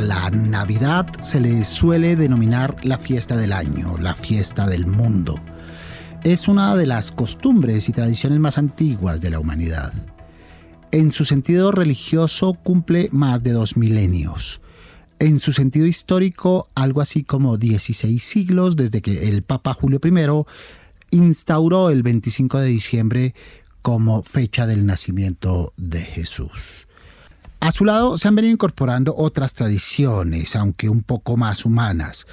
La Navidad se le suele denominar la fiesta del año, la fiesta del mundo. Es una de las costumbres y tradiciones más antiguas de la humanidad. En su sentido religioso cumple más de dos milenios en su sentido histórico, algo así como 16 siglos desde que el Papa Julio I instauró el 25 de diciembre como fecha del nacimiento de Jesús. A su lado se han venido incorporando otras tradiciones, aunque un poco más humanas.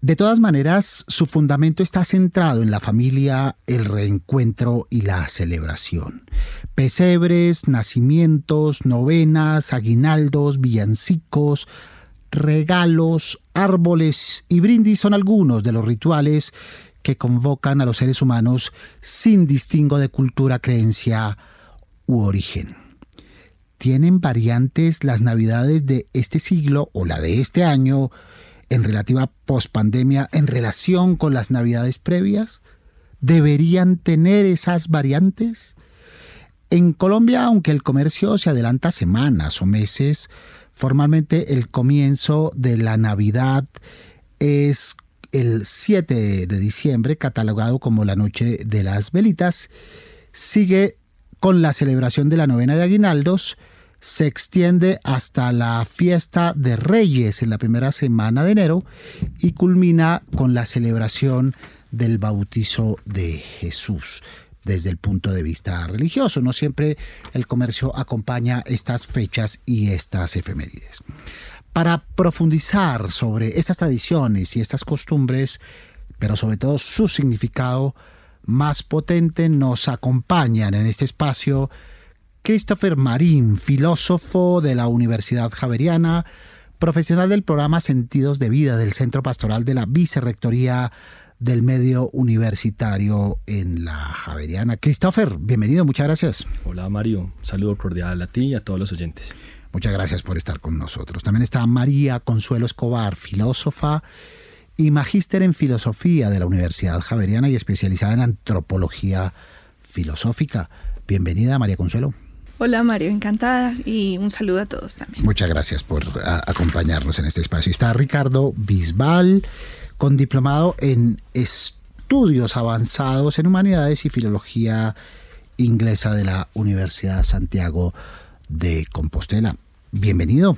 De todas maneras, su fundamento está centrado en la familia, el reencuentro y la celebración. Pesebres, nacimientos, novenas, aguinaldos, villancicos, regalos, árboles y brindis son algunos de los rituales que convocan a los seres humanos sin distingo de cultura, creencia u origen. ¿Tienen variantes las navidades de este siglo o la de este año en relativa pospandemia en relación con las navidades previas? ¿Deberían tener esas variantes? En Colombia, aunque el comercio se adelanta semanas o meses, formalmente el comienzo de la Navidad es el 7 de diciembre, catalogado como la Noche de las Velitas. Sigue con la celebración de la novena de Aguinaldos, se extiende hasta la fiesta de Reyes en la primera semana de enero y culmina con la celebración del bautizo de Jesús desde el punto de vista religioso. No siempre el comercio acompaña estas fechas y estas efemérides. Para profundizar sobre estas tradiciones y estas costumbres, pero sobre todo su significado más potente, nos acompañan en este espacio Christopher Marín, filósofo de la Universidad Javeriana, profesional del programa Sentidos de Vida del Centro Pastoral de la Vicerrectoría del Medio Universitario en la Javeriana. Christopher, bienvenido, muchas gracias. Hola Mario, saludo cordial a ti y a todos los oyentes. Muchas gracias por estar con nosotros. También está María Consuelo Escobar, filósofa y magíster en filosofía de la Universidad Javeriana y especializada en antropología filosófica. Bienvenida, María Consuelo. Hola Mario, encantada y un saludo a todos también. Muchas gracias por acompañarnos en este espacio. Está Ricardo Bisbal, con diplomado en estudios avanzados en humanidades y filología inglesa de la Universidad Santiago de Compostela. Bienvenido.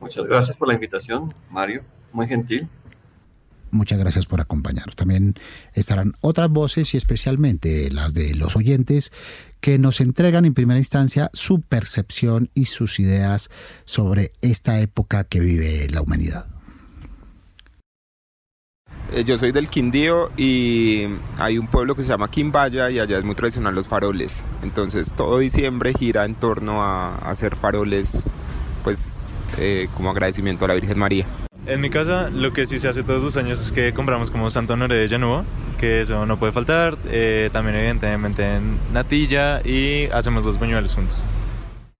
Muchas gracias por la invitación, Mario. Muy gentil. Muchas gracias por acompañarnos. También estarán otras voces y especialmente las de los oyentes que nos entregan en primera instancia su percepción y sus ideas sobre esta época que vive la humanidad. Eh, yo soy del Quindío y hay un pueblo que se llama Quimbaya y allá es muy tradicional los faroles. Entonces todo diciembre gira en torno a, hacer faroles, pues eh, como agradecimiento a la Virgen María. En mi casa lo que sí se hace todos los años es que compramos como Santo Honoré de Llanuvo, que eso no puede faltar. Eh, también evidentemente en natilla y hacemos dos buñuelos juntos.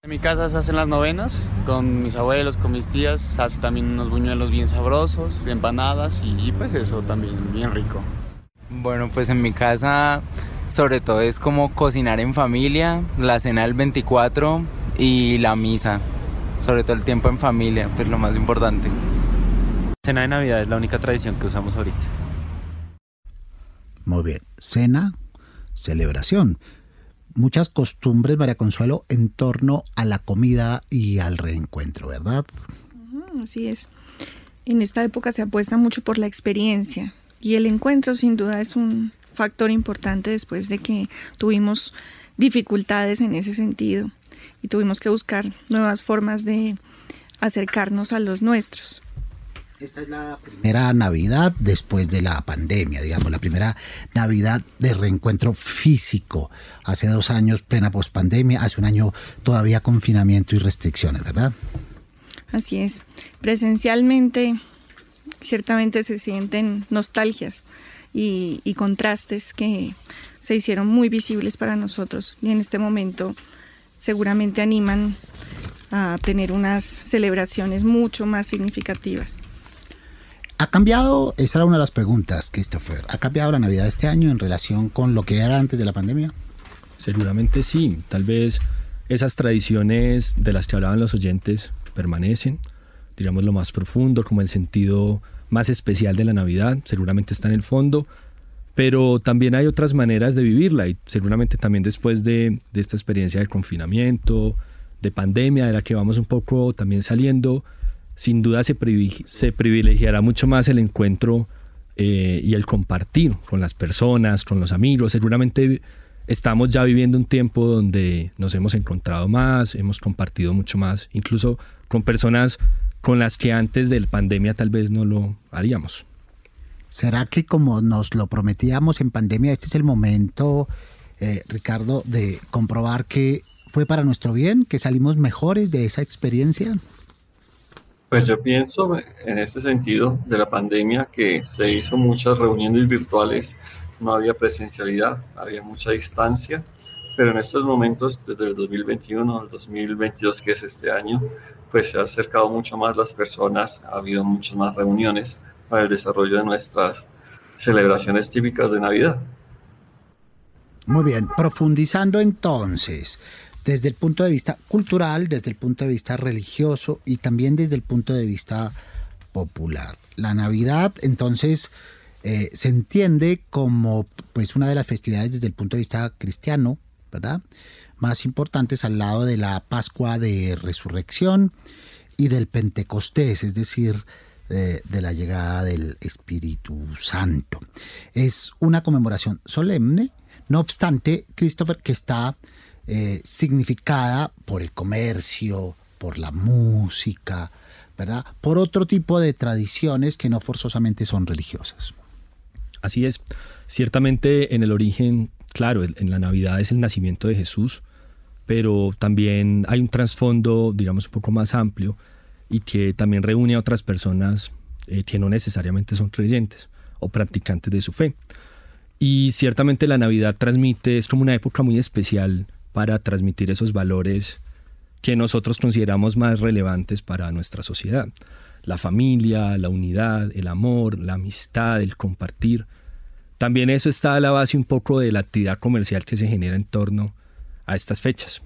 En mi casa se hacen las novenas con mis abuelos, con mis tías, se hace también unos buñuelos bien sabrosos, empanadas y, pues eso también bien rico. Bueno, pues en mi casa sobre todo es como cocinar en familia, la cena del 24 y la misa, sobre todo el tiempo en familia, pues lo más importante. Cena de Navidad es la única tradición que usamos ahorita. Muy bien, cena, celebración. Muchas costumbres, María Consuelo, en torno a la comida y al reencuentro, ¿verdad? Así es. En esta época se apuesta mucho por la experiencia y el encuentro sin duda es un factor importante después de que tuvimos dificultades en ese sentido y tuvimos que buscar nuevas formas de acercarnos a los nuestros. Esta es la primera Navidad después de la pandemia, digamos, la primera Navidad de reencuentro físico. Hace dos años plena pospandemia, hace un año todavía confinamiento y restricciones, ¿verdad? Así es. Presencialmente, ciertamente se sienten nostalgias y, y contrastes que se hicieron muy visibles para nosotros y en este momento seguramente animan a tener unas celebraciones mucho más significativas. ¿Ha cambiado? Esa era una de las preguntas, Christopher. ¿Ha cambiado la Navidad este año en relación con lo que era antes de la pandemia? Seguramente sí. Tal vez esas tradiciones de las que hablaban los oyentes permanecen, diríamos lo más profundo, como el sentido más especial de la Navidad, seguramente está en el fondo, pero también hay otras maneras de vivirla y seguramente también después de, de esta experiencia de confinamiento, de pandemia, de la que vamos un poco también saliendo, sin duda se, privilegiará mucho más el encuentro eh, y el compartir con las personas, con los amigos. Seguramente estamos ya viviendo un tiempo donde nos hemos encontrado más, hemos compartido mucho más, incluso con personas con las que antes de la pandemia tal vez no lo haríamos. ¿Será que como nos lo prometíamos en pandemia, este es el momento, eh, Ricardo, de comprobar que fue para nuestro bien, que salimos mejores de esa experiencia? Pues yo pienso en este sentido de la pandemia que se hizo muchas reuniones virtuales, no había presencialidad, había mucha distancia, pero en estos momentos, desde el 2021 al 2022, que es este año, pues se ha acercado mucho más las personas, ha habido muchas más reuniones para el desarrollo de nuestras celebraciones típicas de Navidad. Muy bien, profundizando entonces, desde el punto de vista cultural, desde el punto de vista religioso y también desde el punto de vista popular. La Navidad, entonces, eh, se entiende como pues una de las festividades desde el punto de vista cristiano, ¿verdad? Más importantes al lado de la Pascua de Resurrección y del Pentecostés, es decir, de, de la llegada del Espíritu Santo. Es una conmemoración solemne, no obstante, Christopher, que está eh, significada por el comercio, por la música, ¿verdad? Por otro tipo de tradiciones que no forzosamente son religiosas. Así es. Ciertamente en el origen, claro, en la Navidad es el nacimiento de Jesús, pero también hay un trasfondo, digamos, un poco más amplio y que también reúne a otras personas eh, que no necesariamente son creyentes o practicantes de su fe. Y ciertamente la Navidad transmite, es como una época muy especial para transmitir esos valores que nosotros consideramos más relevantes para nuestra sociedad. La familia, la unidad, el amor, la amistad, el compartir. También eso está a la base un poco de la actividad comercial que se genera en torno a estas fechas.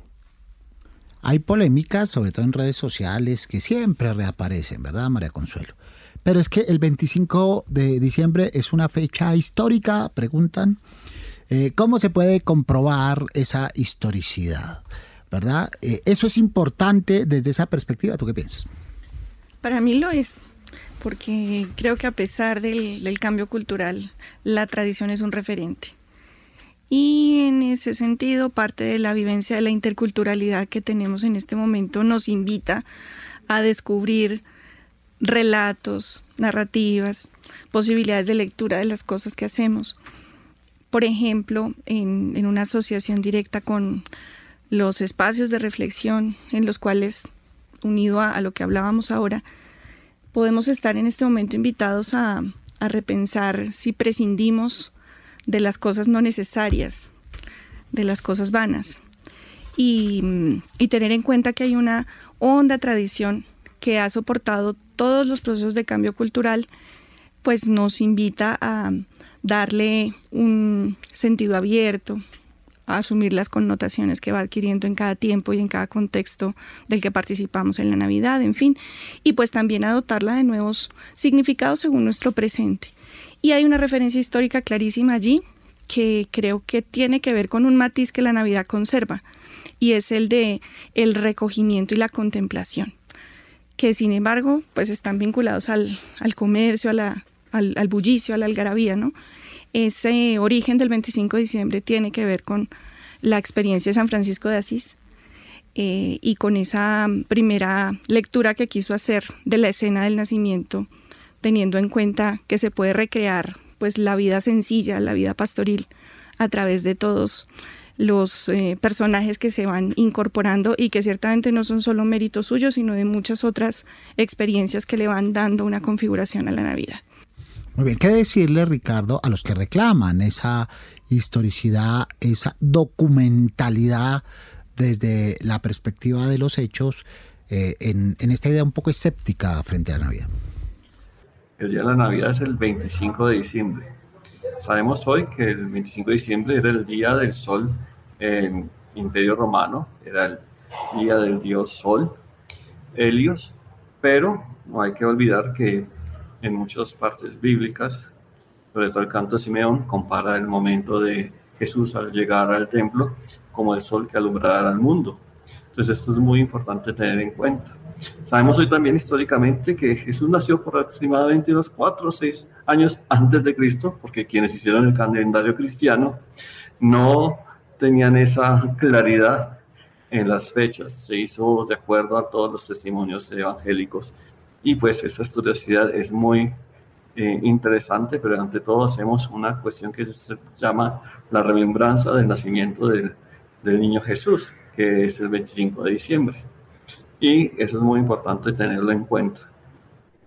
Hay polémicas, sobre todo en redes sociales, que siempre reaparecen, ¿verdad, María Consuelo? Pero es que el 25 de diciembre es una fecha histórica, preguntan. Eh, ¿Cómo se puede comprobar esa historicidad? ¿Verdad? Eh, eso es importante desde esa perspectiva. ¿Tú qué piensas? Para mí lo es, porque creo que a pesar del, del cambio cultural, la tradición es un referente. Y en ese sentido, parte de la vivencia de la interculturalidad que tenemos en este momento nos invita a descubrir relatos, narrativas, posibilidades de lectura de las cosas que hacemos por ejemplo, en, una asociación directa con los espacios de reflexión en los cuales, unido a, lo que hablábamos ahora, podemos estar en este momento invitados a, repensar si prescindimos de las cosas no necesarias, de las cosas vanas, y, y, tener en cuenta que hay una honda tradición que ha soportado todos los procesos de cambio cultural, pues nos invita a, darle un sentido abierto, asumir las connotaciones que va adquiriendo en cada tiempo y en cada contexto del que participamos en la Navidad, en fin, y pues también a dotarla de nuevos significados según nuestro presente. Y hay una referencia histórica clarísima allí que creo que tiene que ver con un matiz que la Navidad conserva y es el de el recogimiento y la contemplación que sin embargo pues están vinculados al, al comercio, a la al, bullicio, a la algarabía, ¿no? Ese origen del 25 de diciembre tiene que ver con la experiencia de San Francisco de Asís eh, y con esa primera lectura que quiso hacer de la escena del nacimiento teniendo en cuenta que se puede recrear pues la vida sencilla, la vida pastoril a través de todos los eh, personajes que se van incorporando y que ciertamente no son solo méritos suyos, sino de muchas otras experiencias que le van dando una configuración a la Navidad. Muy bien, ¿qué decirle, Ricardo, a los que reclaman esa historicidad, esa documentalidad desde la perspectiva de los hechos eh, en, en esta idea un poco escéptica frente a la Navidad? El día de la Navidad es el 25 de diciembre Sabemos hoy que el 25 de diciembre era el día del sol en Imperio Romano, era el día del dios Sol, Helios, pero no hay que olvidar que en muchas partes bíblicas, sobre todo el canto de Simeón, compara el momento de Jesús al llegar al templo como el sol que alumbrará al mundo. Entonces esto es muy importante tener en cuenta. Sabemos hoy también históricamente que Jesús nació por aproximadamente unos 4 o 6 años antes de Cristo, porque quienes hicieron el calendario cristiano no tenían esa claridad en las fechas. Se hizo de acuerdo a todos los testimonios evangélicos. Y pues esa historicidad es muy eh, interesante, pero ante todo hacemos una cuestión que se llama la remembranza del nacimiento del, del niño Jesús, que es el 25 de diciembre. Y eso es muy importante tenerlo en cuenta.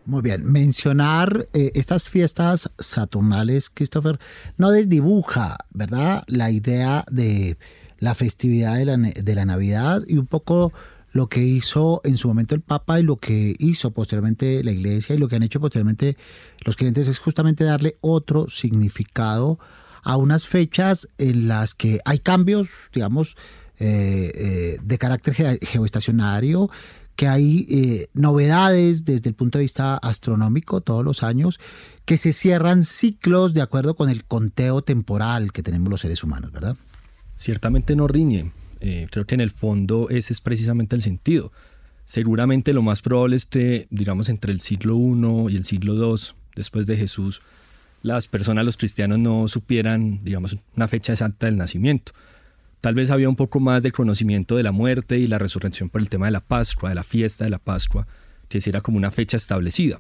Muy bien, mencionar eh, estas fiestas saturnales, Christopher, no desdibuja, ¿verdad? La idea de la festividad de la, de la Navidad y un poco lo que hizo en su momento el Papa y lo que hizo posteriormente la Iglesia y lo que han hecho posteriormente los creyentes es justamente darle otro significado a unas fechas en las que hay cambios, digamos, eh, eh, de carácter geoestacionario, que hay eh, novedades desde el punto de vista astronómico todos los años, que se cierran ciclos de acuerdo con el conteo temporal que tenemos los seres humanos, ¿verdad? Ciertamente no riñe. Creo que en el fondo ese es precisamente el sentido. Seguramente lo más probable es que, digamos, entre el siglo I y el siglo II, después de Jesús, las personas, los cristianos, no supieran, digamos, una fecha exacta del nacimiento. Tal vez había un poco más de conocimiento de la muerte y la resurrección por el tema de la Pascua, de la fiesta de la Pascua, que era como una fecha establecida.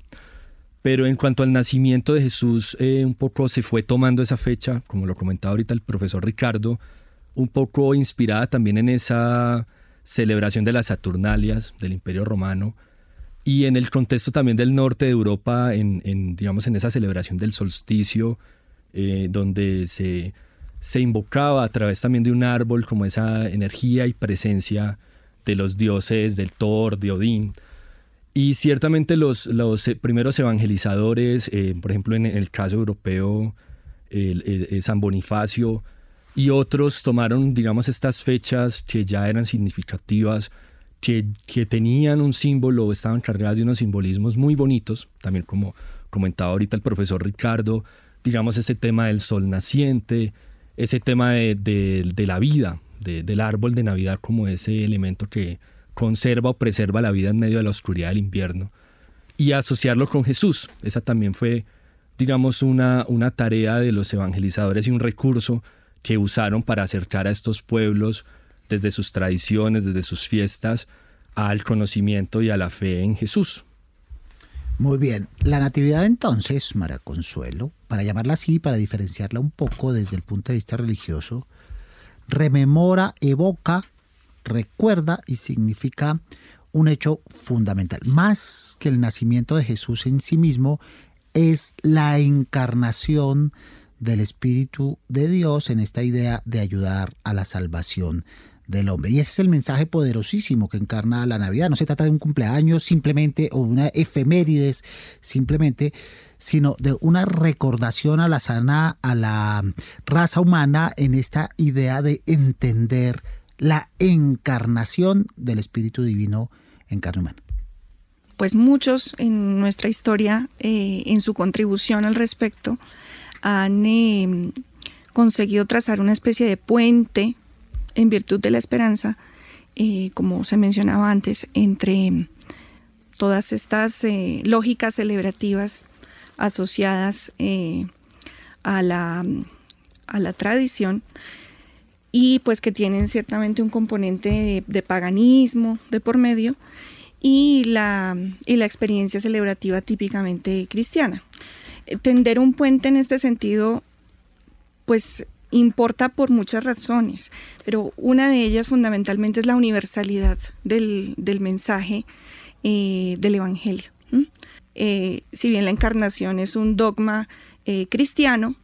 Pero en cuanto al nacimiento de Jesús, eh, un poco se fue tomando esa fecha, como lo comentaba ahorita el profesor Ricardo, un poco inspirada también en esa celebración de las Saturnalias del Imperio Romano y en el contexto también del norte de Europa, en, digamos en esa celebración del solsticio, eh, donde se se invocaba a través también de un árbol como esa energía y presencia de los dioses, del Thor, de Odín. Y ciertamente los, los eh, primeros evangelizadores, eh, por ejemplo en el caso europeo, San Bonifacio y otros tomaron, digamos, estas fechas que ya eran significativas, que, que tenían un símbolo, estaban cargadas de unos simbolismos muy bonitos, también como comentaba ahorita el profesor Ricardo, digamos, ese tema del sol naciente, ese tema de, la vida, del árbol de Navidad como ese elemento que conserva o preserva la vida en medio de la oscuridad del invierno, y asociarlo con Jesús. Esa también fue, digamos, una, una tarea de los evangelizadores y un recurso que usaron para acercar a estos pueblos desde sus tradiciones, desde sus fiestas, al conocimiento y a la fe en Jesús. Muy bien, la natividad entonces, Mara Consuelo, para llamarla así, para diferenciarla un poco desde el punto de vista religioso, rememora, evoca, recuerda y significa un hecho fundamental. Más que el nacimiento de Jesús en sí mismo, es la encarnación del Espíritu de Dios en esta idea de ayudar a la salvación del hombre. Y ese es el mensaje poderosísimo que encarna la Navidad. No se trata de un cumpleaños simplemente o una efemérides simplemente, sino de una recordación a la sana, a la raza humana en esta idea de entender la encarnación del Espíritu Divino en carne humana. Pues muchos en nuestra historia, eh, en su contribución al respecto, han eh, conseguido trazar una especie de puente en virtud de la esperanza, eh, como se mencionaba antes, entre todas estas eh, lógicas celebrativas asociadas a, la, a la tradición y pues que tienen ciertamente un componente de, paganismo de por medio y la, y la experiencia celebrativa típicamente cristiana. Eh, tender un puente en este sentido, pues importa por muchas razones, pero una de ellas fundamentalmente es la universalidad del, mensaje eh, del Evangelio. Eh, si bien la encarnación es un dogma cristiano,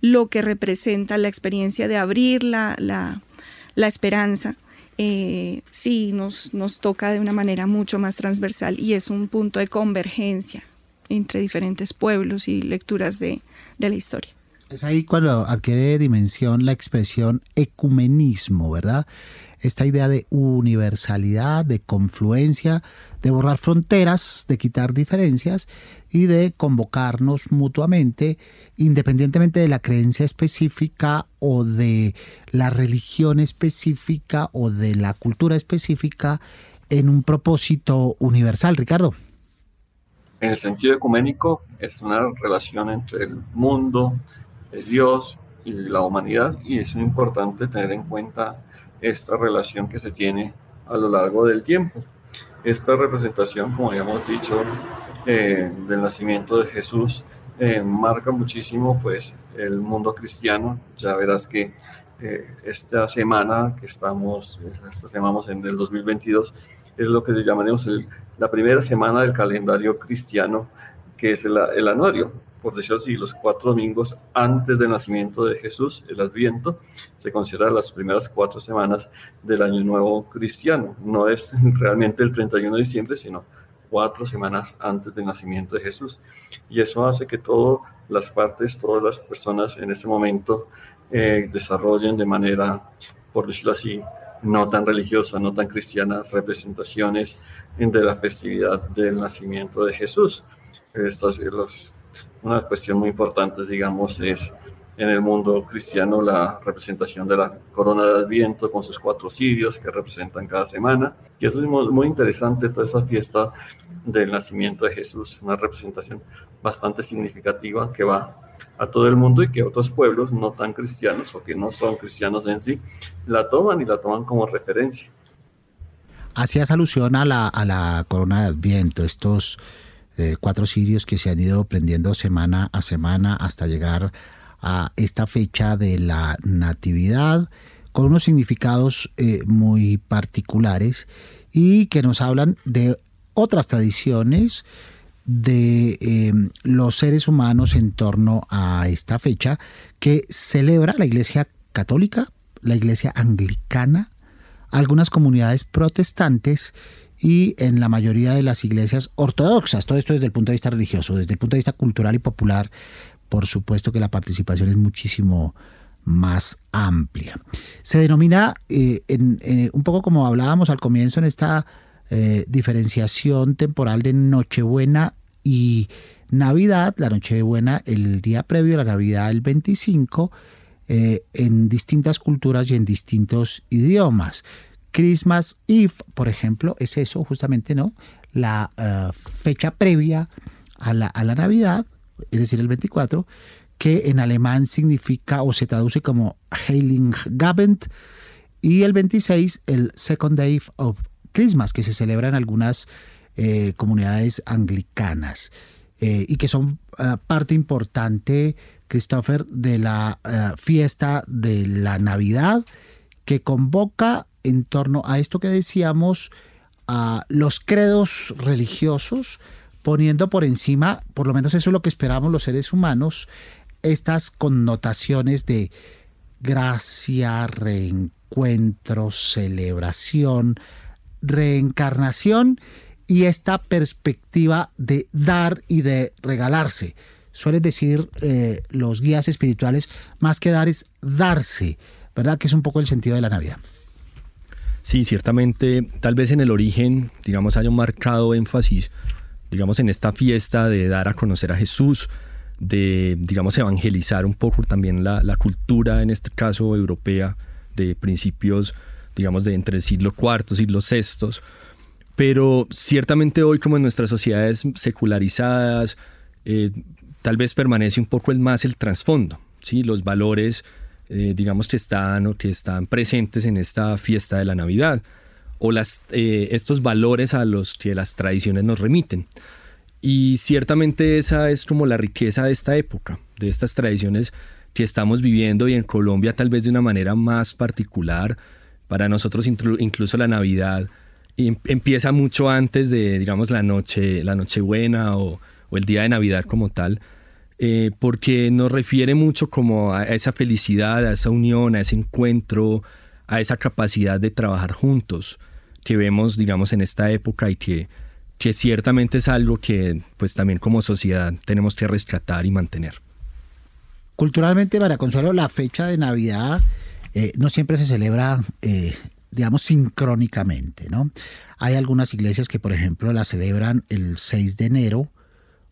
lo que representa la experiencia de abrir la, la esperanza eh, sí nos, nos toca de una manera mucho más transversal y es un punto de convergencia entre diferentes pueblos y lecturas de, la historia. Es ahí cuando adquiere dimensión la expresión ecumenismo, ¿verdad? Esta idea de universalidad, de confluencia, de borrar fronteras, de quitar diferencias y de convocarnos mutuamente, independientemente de la creencia específica o de la religión específica o de la cultura específica, en un propósito universal, Ricardo. En el sentido ecuménico es una relación entre el mundo, Dios y la humanidad y es importante tener en cuenta esta relación que se tiene a lo largo del tiempo. Esta representación, como ya hemos dicho, eh, del nacimiento de Jesús eh, marca muchísimo pues el mundo cristiano. Ya verás que eh, esta semana que estamos, esta semana en el 2022, es lo que llamaremos la primera semana del calendario cristiano, que es el, el anuario por decirlo así, los cuatro domingos antes del nacimiento de Jesús, el Adviento, se considera las primeras cuatro semanas del Año Nuevo cristiano. No es realmente el 31 de diciembre, sino cuatro semanas antes del nacimiento de Jesús. Y eso hace que todas las partes, todas las personas en ese momento eh, desarrollen de manera, por decirlo así, no tan religiosa, no tan cristiana, representaciones de la festividad del nacimiento de Jesús. Estos, los, una cuestión muy importante, digamos, es en el mundo cristiano la representación de la corona de Adviento con sus cuatro cirios que representan cada semana. Y eso es muy interesante, toda esa fiesta del nacimiento de Jesús, una representación bastante significativa que va a todo el mundo y que otros pueblos no tan cristianos o que no son cristianos en sí la toman y la toman como referencia. Hacías alusión a la, a la corona de Adviento, estos eh, cuatro cirios que se han ido prendiendo semana a semana hasta llegar a esta fecha de la Natividad, con unos significados eh, muy particulares y que nos hablan de otras tradiciones de em, los seres humanos en torno a esta fecha que celebra la Iglesia Católica, la Iglesia Anglicana, algunas comunidades protestantes y en la mayoría de las iglesias ortodoxas. Todo esto desde el punto de vista religioso, desde el punto de vista cultural y popular, por supuesto que la participación es muchísimo más amplia. Se denomina, eh, eh, un poco como hablábamos al comienzo en esta eh, diferenciación temporal de Nochebuena y Navidad, la Nochebuena el día previo a la Navidad el 25, en distintas culturas y en distintos idiomas. Christmas Eve, por ejemplo, es eso justamente, ¿no? La eh, fecha previa a la, a la Navidad, es decir, el 24, que en alemán significa o se traduce como Heiligenabend, y el 26, el Second Day of Christmas, que se celebra en algunas eh, comunidades anglicanas eh, y que son parte importante, Christopher, de la fiesta de la Navidad, que convoca en torno a esto que decíamos, a los credos religiosos, poniendo por encima, por lo menos eso es lo que esperamos los seres humanos, estas connotaciones de gracia, reencuentro, celebración, reencarnación y esta perspectiva de dar y de regalarse. Suelen decir eh, los guías espirituales, más que dar es darse, ¿verdad? Que es un poco el sentido de la Navidad. Sí, ciertamente, tal vez en el origen, digamos, haya un marcado énfasis, digamos, en esta fiesta de dar a conocer a Jesús, de, digamos, evangelizar un poco también la, cultura, en este caso europea, de principios, digamos, de entre siglo IV, siglo VI. Pero ciertamente hoy, como en nuestras sociedades secularizadas, eh, tal vez permanece un poco el más el trasfondo, ¿sí? los valores eh, digamos que están o que están presentes en esta fiesta de la Navidad. o las, eh, estos valores a los que las tradiciones nos remiten. Y ciertamente esa es como la riqueza de esta época, de estas tradiciones que estamos viviendo y en Colombia tal vez de una manera más particular. Para nosotros incluso la Navidad em, empieza mucho antes de, digamos, la noche, la Nochebuena o, el día de Navidad como tal, eh, porque nos refiere mucho como a esa felicidad, a esa unión, a ese encuentro, a esa capacidad de trabajar juntos que vemos, digamos, en esta época y que, que ciertamente es algo que pues también como sociedad tenemos que rescatar y mantener. Culturalmente, María Consuelo, la fecha de Navidad eh, no siempre se celebra, eh, digamos, sincrónicamente, ¿no? Hay algunas iglesias que, por ejemplo, la celebran el 6 de enero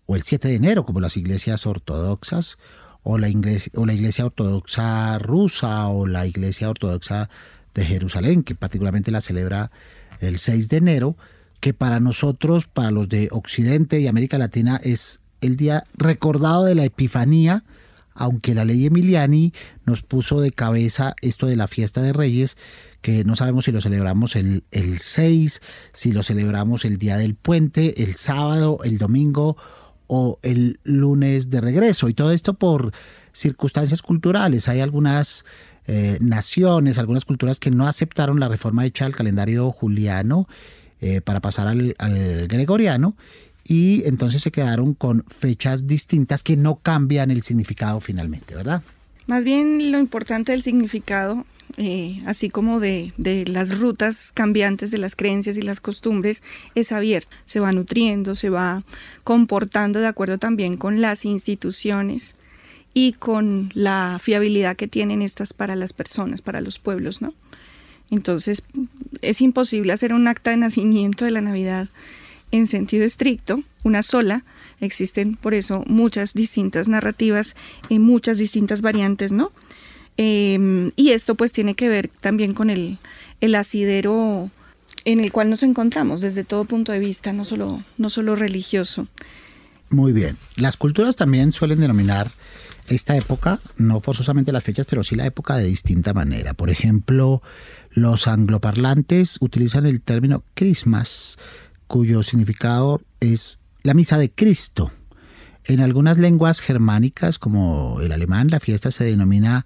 o el 7 de enero, como las iglesias ortodoxas, o la, iglesia, o la iglesia ortodoxa rusa, o la iglesia ortodoxa de Jerusalén, que particularmente la celebra el 6 de enero, que para nosotros, para los de Occidente y América Latina, es el día recordado de la Epifanía, aunque la ley Emiliani nos puso de cabeza esto de la fiesta de Reyes, que no sabemos si lo celebramos el, el 6, si lo celebramos el día del puente, el sábado, el domingo o el lunes de regreso. Y todo esto por circunstancias culturales. Hay algunas eh, naciones, algunas culturas que no aceptaron la reforma hecha al calendario juliano eh, para pasar al, al gregoriano y entonces se quedaron con fechas distintas que no cambian el significado finalmente, ¿verdad? Más bien lo importante del significado eh, así como de, de, las rutas cambiantes de las creencias y las costumbres, es abierto, se va nutriendo, se va comportando de acuerdo también con las instituciones y con la fiabilidad que tienen estas para las personas, para los pueblos, ¿no? Entonces, es imposible hacer un acta de nacimiento de la Navidad en sentido estricto, una sola, existen por eso muchas distintas narrativas y muchas distintas variantes, ¿no? Em, y esto pues tiene que ver también con el, el asidero en el cual nos encontramos desde todo punto de vista, no solo, no solo religioso. Muy bien. Las culturas también suelen denominar esta época, no forzosamente las fechas, pero sí la época de distinta manera. Por ejemplo, los angloparlantes utilizan el término Christmas, cuyo significado es la misa de Cristo. En algunas lenguas germánicas, como el alemán, la fiesta se denomina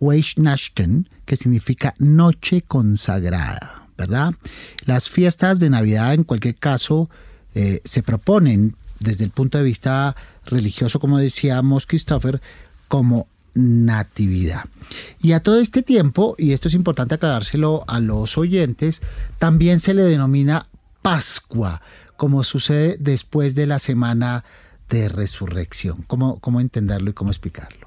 Weihnachten, que significa noche consagrada, ¿verdad? Las fiestas de Navidad, en cualquier caso, eh, se proponen desde el punto de vista religioso, como decíamos Christopher, como natividad. Y a todo este tiempo, y esto es importante aclarárselo a los oyentes, también se le denomina Pascua, como sucede después de la semana de resurrección. ¿Cómo, cómo entenderlo y cómo explicarlo?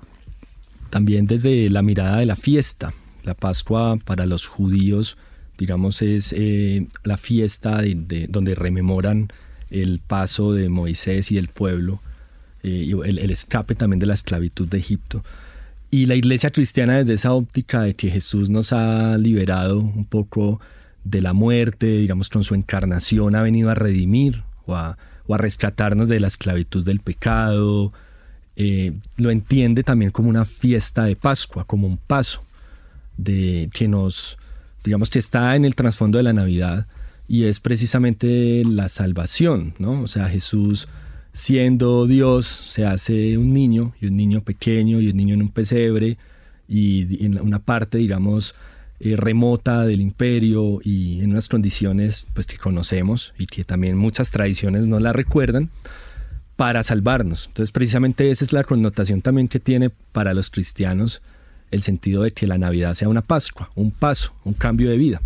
También desde la mirada de la fiesta. La Pascua para los judíos, digamos, es eh, la fiesta de, donde rememoran el paso de Moisés y el pueblo, eh, y el, escape también de la esclavitud de Egipto. Y la iglesia cristiana desde esa óptica de que Jesús nos ha liberado un poco de la muerte, digamos, con su encarnación ha venido a redimir o a, rescatarnos de la esclavitud del pecado, eh, lo entiende también como una fiesta de Pascua, como un paso de que nos, digamos que está en el trasfondo de la Navidad y es precisamente la salvación, ¿no? O sea, Jesús siendo Dios se hace un niño y un niño pequeño y un niño en un pesebre y en una parte, digamos, eh, remota del imperio y en unas condiciones pues que conocemos y que también muchas tradiciones no la recuerdan para salvarnos. Entonces, precisamente esa es la connotación también que tiene para los cristianos el sentido de que la Navidad sea una Pascua, un paso, un cambio de vida.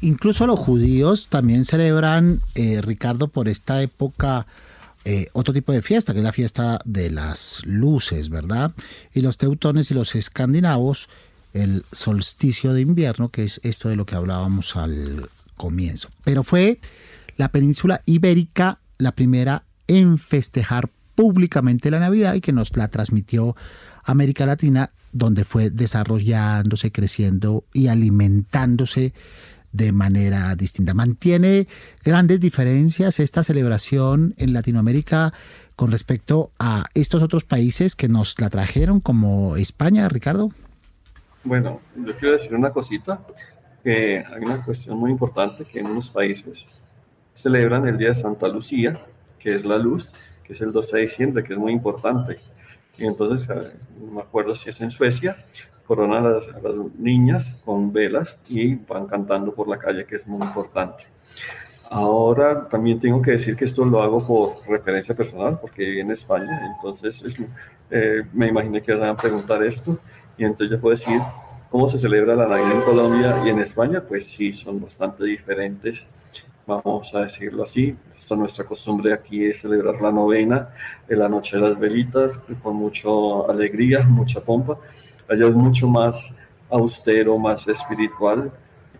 Incluso los judíos también celebran, eh, Ricardo, por esta época eh, otro tipo de fiesta, que es la fiesta de las luces, ¿verdad? Y los teutones y los escandinavos, el solsticio de invierno, que es esto de lo que hablábamos al comienzo. Pero fue la península ibérica la primera en festejar públicamente la Navidad y que nos la transmitió América Latina, donde fue desarrollándose, creciendo y alimentándose de manera distinta. Mantiene grandes diferencias esta celebración en Latinoamérica con respecto a estos otros países que nos la trajeron, como España, Ricardo. Bueno, yo quiero decir una cosita. hay una cuestión muy importante que en unos países celebran el Día de Santa Lucía, que es la luz, que es el 12 de diciembre, que es muy importante. Y entonces, no me acuerdo si es en Suecia, coronan a las, niñas con velas y van cantando por la calle, que es muy importante. Ahora también tengo que decir que esto lo hago por referencia personal, porque viví en España, entonces es, eh, me imaginé que van a preguntar esto, y entonces yo puedo decir cómo se celebra la Navidad en Colombia y en España, pues sí, son bastante diferentes, vamos a decirlo así. Esta nuestra costumbre aquí es celebrar la novena, en la noche de las velitas, con mucha alegría, mucha pompa. Allá es mucho más austero, más espiritual,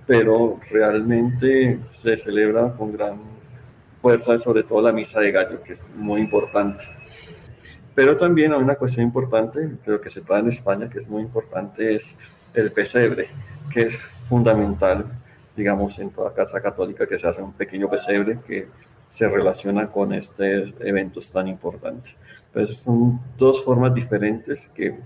pero realmente se celebra con gran fuerza, sobre todo la misa de gallo, que es muy importante. Pero también hay una cuestión importante, de lo que se trae en España, que es muy importante, es el pesebre, que es fundamental, digamos, en toda casa católica, que se hace un pequeño pesebre que se relaciona con estos eventos tan importantes. Entonces son dos formas diferentes que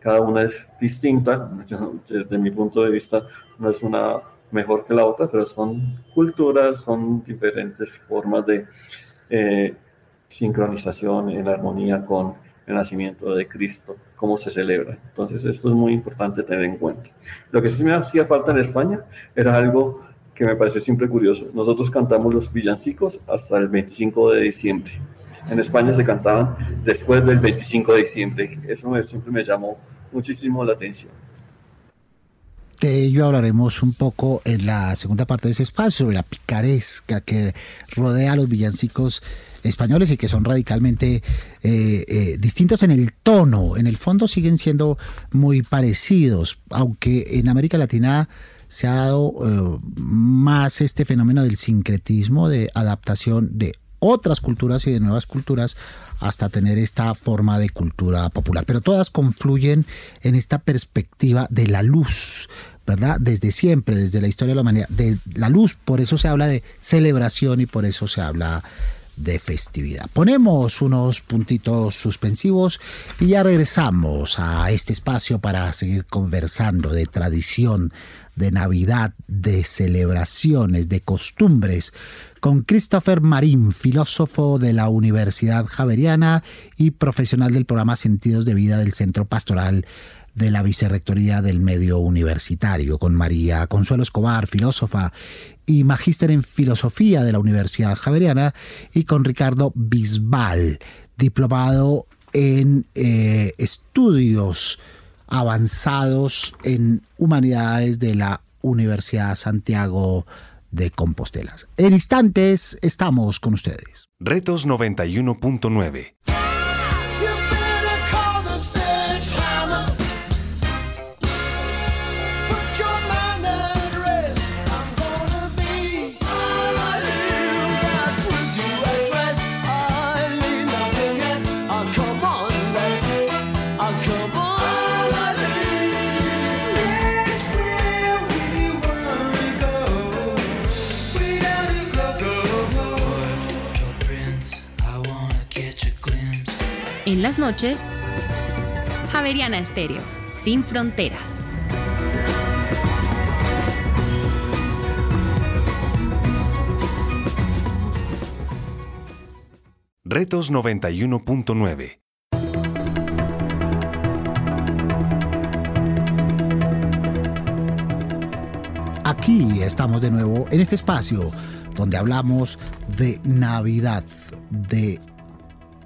cada una es distinta. Desde mi punto de vista, no es una mejor que la otra, pero son culturas, son diferentes formas de eh, sincronización en armonía con el nacimiento de Cristo, cómo se celebra. Entonces, esto es muy importante tener en cuenta. Lo que sí me hacía falta en España era algo que me parece siempre curioso. Nosotros cantamos los villancicos hasta el 25 de diciembre. En España se cantaban después del 25 de diciembre. Eso me, siempre me llamó muchísimo la atención. De ello hablaremos un poco en la segunda parte de ese espacio, sobre la picaresca que rodea a los villancicos españoles y que son radicalmente eh, eh, distintos en el tono. En el fondo siguen siendo muy parecidos, aunque en América Latina se ha dado eh, más este fenómeno del sincretismo, de adaptación de otras culturas y de nuevas culturas hasta tener esta forma de cultura popular. Pero todas confluyen en esta perspectiva de la luz, ¿verdad? Desde siempre, desde la historia de la humanidad, de la luz, por eso se habla de celebración y por eso se habla de festividad. Ponemos unos puntitos suspensivos y ya regresamos a este espacio para seguir conversando de tradición, de Navidad, de celebraciones, de costumbres, con Christopher Marín, filósofo de la Universidad Javeriana y profesional del programa Sentidos de Vida del Centro Pastoral de la Vicerrectoría del Medio Universitario, con María Consuelo Escobar, filósofa y magíster en filosofía de la Universidad Javeriana, y con Ricardo Bisbal, diplomado en eh, estudios avanzados en humanidades de la Universidad Santiago de Compostela. En instantes estamos con ustedes. Retos 91.9 las noches, Javeriana Estéreo, sin fronteras. Retos 91.9 Aquí estamos de nuevo en este espacio donde hablamos de Navidad, de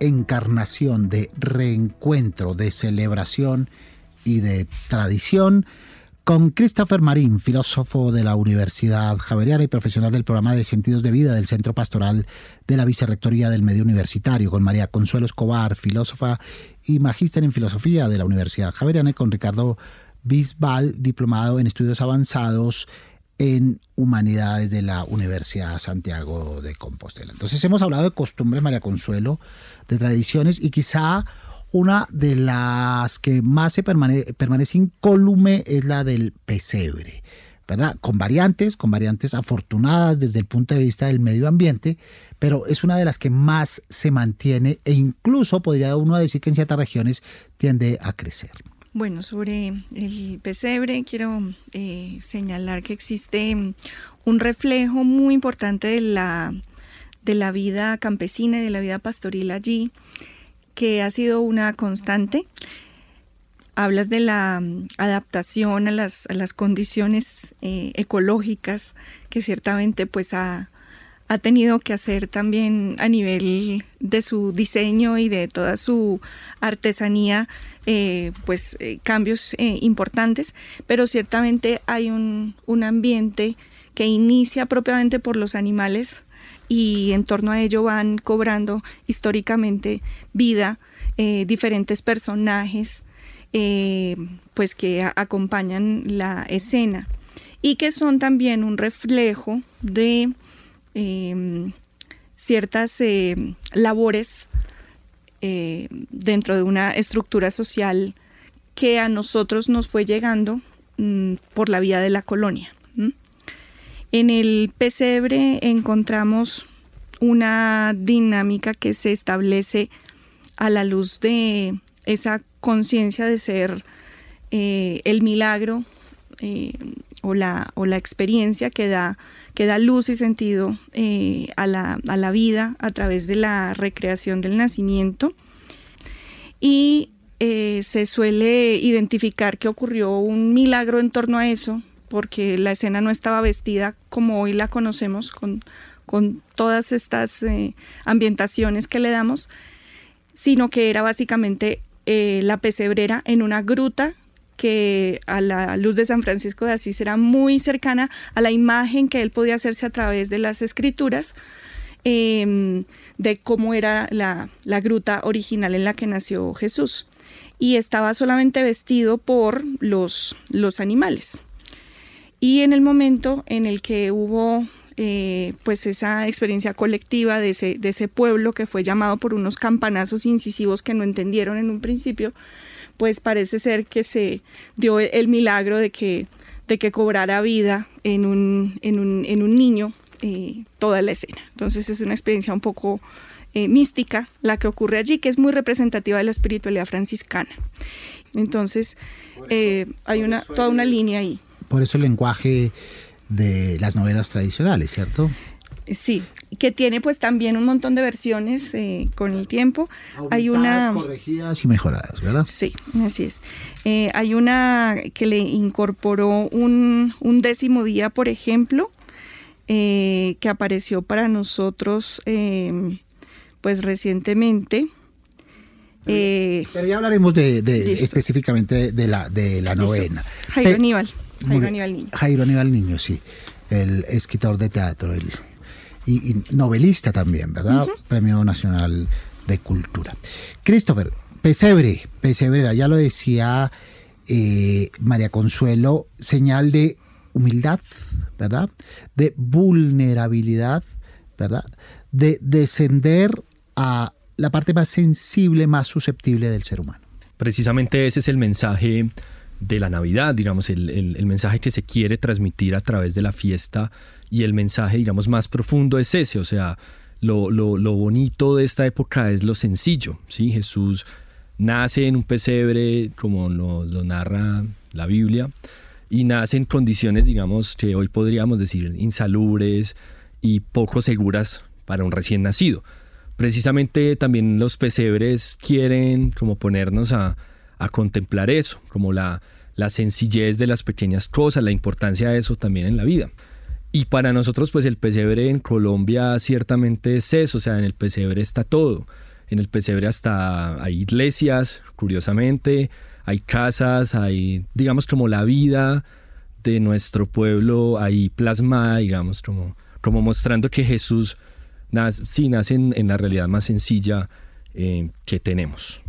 encarnación, de reencuentro, de celebración y de tradición con Christopher Marín, filósofo de la Universidad Javeriana y profesional del programa de Sentidos de Vida del Centro Pastoral de la Vicerrectoría del Medio Universitario, con María Consuelo Escobar, filósofa y magíster en filosofía de la Universidad Javeriana, y con Ricardo Bisbal, diplomado en estudios avanzados en Humanidades de la Universidad Santiago de Compostela. Entonces hemos hablado de costumbres, María Consuelo, de tradiciones y quizá una de las que más se permanece incólume es la del pesebre, ¿verdad? Con variantes, con variantes afortunadas desde el punto de vista del medio ambiente, pero es una de las que más se mantiene e incluso podría uno decir que en ciertas regiones tiende a crecer. Bueno, sobre el pesebre quiero eh, señalar que existe un reflejo muy importante de la, de la vida campesina y de la vida pastoril allí, que ha sido una constante. Hablas de la adaptación a las, a las condiciones eh, ecológicas que ciertamente pues ha, ha tenido que hacer también a nivel de su diseño y de toda su artesanía, eh, pues eh, cambios eh, importantes, pero ciertamente hay un, ambiente que inicia propiamente por los animales y en torno a ello van cobrando históricamente vida diferentes personajes pues que acompañan la escena y que son también un reflejo de Em, ciertas eh, labores eh, dentro de una estructura social que a nosotros nos fue llegando mm, por la vía de la colonia. En el pesebre encontramos una dinámica que se establece a la luz de esa conciencia de ser eh, el milagro o, la, o la experiencia que da que da luz y sentido eh, a, la, vida a través de la recreación del nacimiento. Y eh, se suele identificar que ocurrió un milagro en torno a eso, porque la escena no estaba vestida como hoy la conocemos, con, con todas estas eh, ambientaciones que le damos, sino que era básicamente la pesebrera en una gruta que a la luz de San Francisco de Asís era muy cercana a la imagen que él podía hacerse a través de las escrituras em, de cómo era la, gruta original en la que nació Jesús. Y estaba solamente vestido por los, los animales. Y en el momento en el que hubo eh, pues esa experiencia colectiva de ese, de ese pueblo que fue llamado por unos campanazos incisivos que no entendieron en un principio, pues parece ser que se dio el milagro de que, de que cobrara vida en un, en un, en un niño eh, toda la escena. Entonces es una experiencia un poco eh, mística la que ocurre allí, que es muy representativa de la espiritualidad franciscana. Entonces eh, hay una, toda una línea ahí. Por eso el lenguaje de las novelas tradicionales, ¿cierto? Sí, que tiene pues también un montón de versiones eh, con el tiempo. hay una corregidas y mejoradas, ¿verdad? Sí, así es. Eh, hay una que le incorporó un, décimo día, por ejemplo, eh, que apareció para nosotros pues recientemente. Pero ya hablaremos de, específicamente de la, de la novena. Jairo Aníbal. Jairo Aníbal Niño. Jairo Aníbal Niño, sí. El escritor de teatro, el y, novelista también, ¿verdad? Premio Nacional de Cultura. Christopher, pesebre, pesebre, ya lo decía eh, María Consuelo, señal de humildad, ¿verdad? De vulnerabilidad, ¿verdad? De descender a la parte más sensible, más susceptible del ser humano. Precisamente ese es el mensaje de la Navidad, digamos, el, el mensaje que se quiere transmitir a través de la fiesta y el mensaje, digamos, más profundo es ese, o sea, lo, lo, bonito de esta época es lo sencillo, ¿sí? Jesús nace en un pesebre, como nos lo narra la Biblia, y nace en condiciones, digamos, que hoy podríamos decir insalubres y poco seguras para un recién nacido. Precisamente también los pesebres quieren como ponernos a, a contemplar eso, como la, la sencillez de las pequeñas cosas, la importancia de eso también en la vida. Y para nosotros, pues el pesebre en Colombia ciertamente es eso, o sea, en el pesebre está todo. En el pesebre hasta hay iglesias, curiosamente, hay casas, hay, digamos, como la vida de nuestro pueblo ahí plasmada, digamos, como, como mostrando que Jesús nace, sí nace en, la realidad más sencilla eh, que tenemos.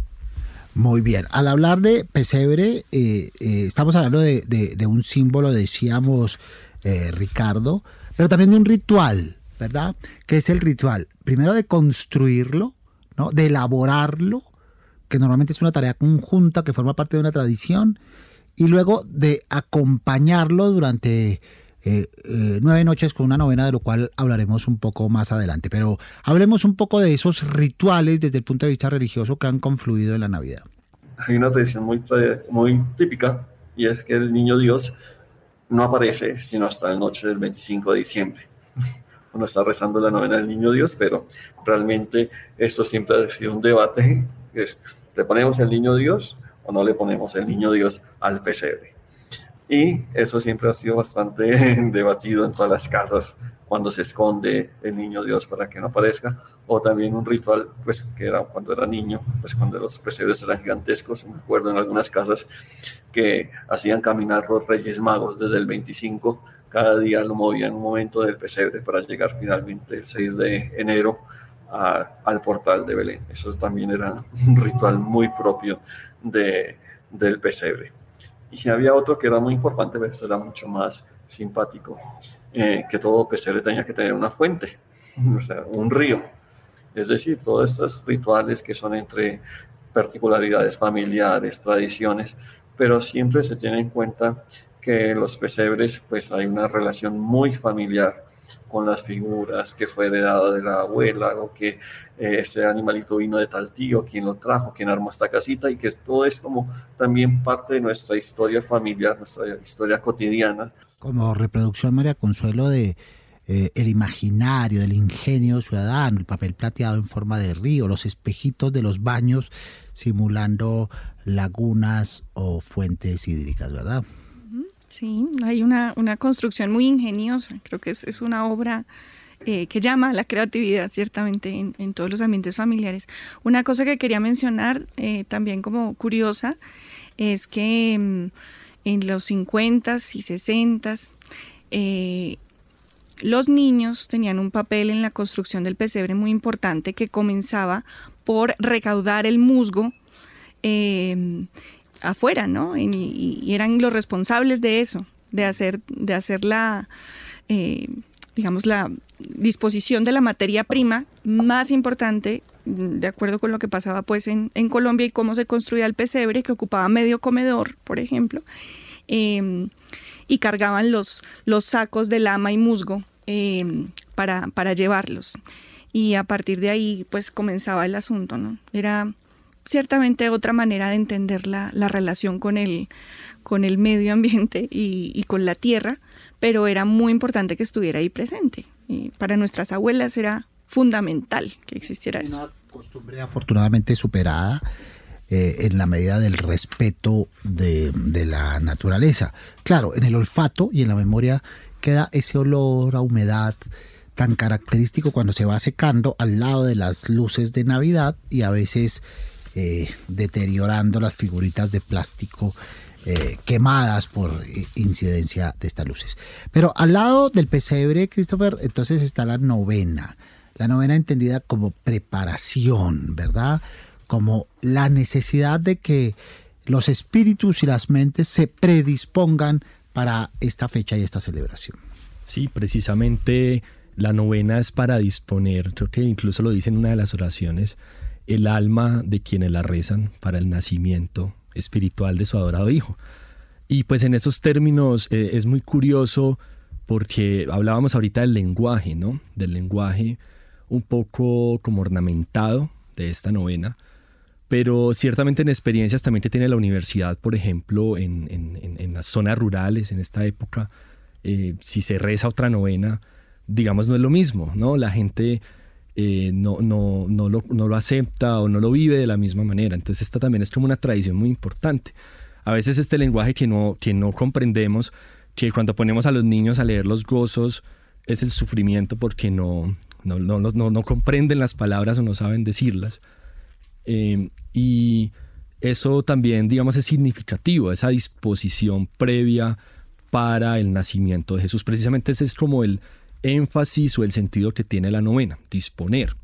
Muy bien, al hablar de pesebre, eh, eh, estamos hablando de, de un símbolo, decíamos, eh, Ricardo, pero también de un ritual, ¿verdad? Que es el ritual, primero de construirlo, ¿no? De elaborarlo, que normalmente es una tarea conjunta que forma parte de una tradición, y luego de acompañarlo durante eh, eh, nueve noches con una novena, de lo cual hablaremos un poco más adelante. Pero hablemos un poco de esos rituales desde el punto de vista religioso que han confluido en la Navidad. hay una tradición muy, muy típica y es que el niño Dios no aparece sino hasta la noche del 25 de diciembre. Uno está rezando la novena del niño Dios, pero realmente esto siempre ha sido un debate. ¿Le ponemos el niño Dios o no le ponemos el niño Dios al pesebre? Y eso siempre ha sido bastante debatido en todas las casas cuando se esconde el niño Dios para que no aparezca, o también un ritual, pues que era cuando era niño, pues cuando los pesebres eran gigantescos, me acuerdo en algunas casas que hacían caminar los reyes magos desde el 25, cada día lo movían un momento del pesebre para llegar finalmente el 6 de enero al portal de Belén. Eso también era un ritual muy propio de, del pesebre. Y si había otro que era muy importante, pero eso era mucho más simpático, eh, que todo pesebre tenía que tener una fuente, o sea, un río. Es decir, todos estos rituales que son entre particularidades familiares, tradiciones, pero siempre se tiene en cuenta que los pesebres, pues hay una relación muy familiar con las figuras, que fue heredada de la abuela, o que eh, ese animalito vino de tal tío, quien lo trajo, quien armó esta casita, y que todo es como también parte de nuestra historia familiar, nuestra historia cotidiana. Como reproducción, María Consuelo, de eh, el imaginario, del ingenio ciudadano, el papel plateado en forma de río, los espejitos de los baños simulando lagunas o fuentes hídricas, ¿verdad? Sí, hay una, una construcción muy ingeniosa, creo que es, es una obra eh, que llama a la creatividad, ciertamente, en, en, todos los ambientes familiares. Una cosa que quería mencionar eh, también como curiosa es que mm, en los 50s y 60s eh, los niños tenían un papel en la construcción del pesebre muy importante que comenzaba por recaudar el musgo afuera, ¿no? Y, eran los responsables de eso, de hacer, de hacer la, eh, digamos, la disposición de la materia prima más importante, de acuerdo con lo que pasaba pues en, Colombia y cómo se construía el pesebre, que ocupaba medio comedor, por ejemplo, em, y cargaban los, los sacos de lama y musgo em, para, para llevarlos. Y a partir de ahí, pues comenzaba el asunto, ¿no? Era ciertamente otra manera de entender la, relación con el, con el medio ambiente y, con la tierra, pero era muy importante que estuviera ahí presente. Y para nuestras abuelas era fundamental que existiera eso. Una costumbre afortunadamente superada eh, en la medida del respeto de, de, la naturaleza. Claro, en el olfato y en la memoria queda ese olor a humedad tan característico cuando se va secando al lado de las luces de Navidad y a veces eh, deteriorando las figuritas de plástico eh, quemadas por incidencia de estas luces. Pero al lado del pesebre, Christopher, entonces está la novena. La novena entendida como preparación, ¿verdad? Como la necesidad de que los espíritus y las mentes se predispongan para esta fecha y esta celebración. Sí, precisamente la novena es para disponer, creo que incluso lo dice en una de las oraciones, el alma de quienes la rezan para el nacimiento espiritual de su adorado Hijo. Y pues en esos términos eh, es muy curioso porque hablábamos ahorita del lenguaje, ¿no? Del lenguaje un poco como ornamentado de esta novena, pero ciertamente en experiencias también que tiene la universidad, por ejemplo, en, las zonas rurales en esta época, eh, si se reza otra novena, digamos, no es lo mismo, ¿no? La gente eh, no, no, no, lo, no, lo, acepta o no lo vive de la misma manera. Entonces esta también es como una tradición muy importante. A veces este lenguaje que no, que no comprendemos, que cuando ponemos a los niños a leer los gozos, es el sufrimiento porque no, no, no, no comprenden las palabras o no saben decirlas. Eh, y eso también, digamos, es significativo, esa disposición previa para el nacimiento de Jesús. Precisamente ese es como el, énfasis o el sentido que tiene la novena, disponer.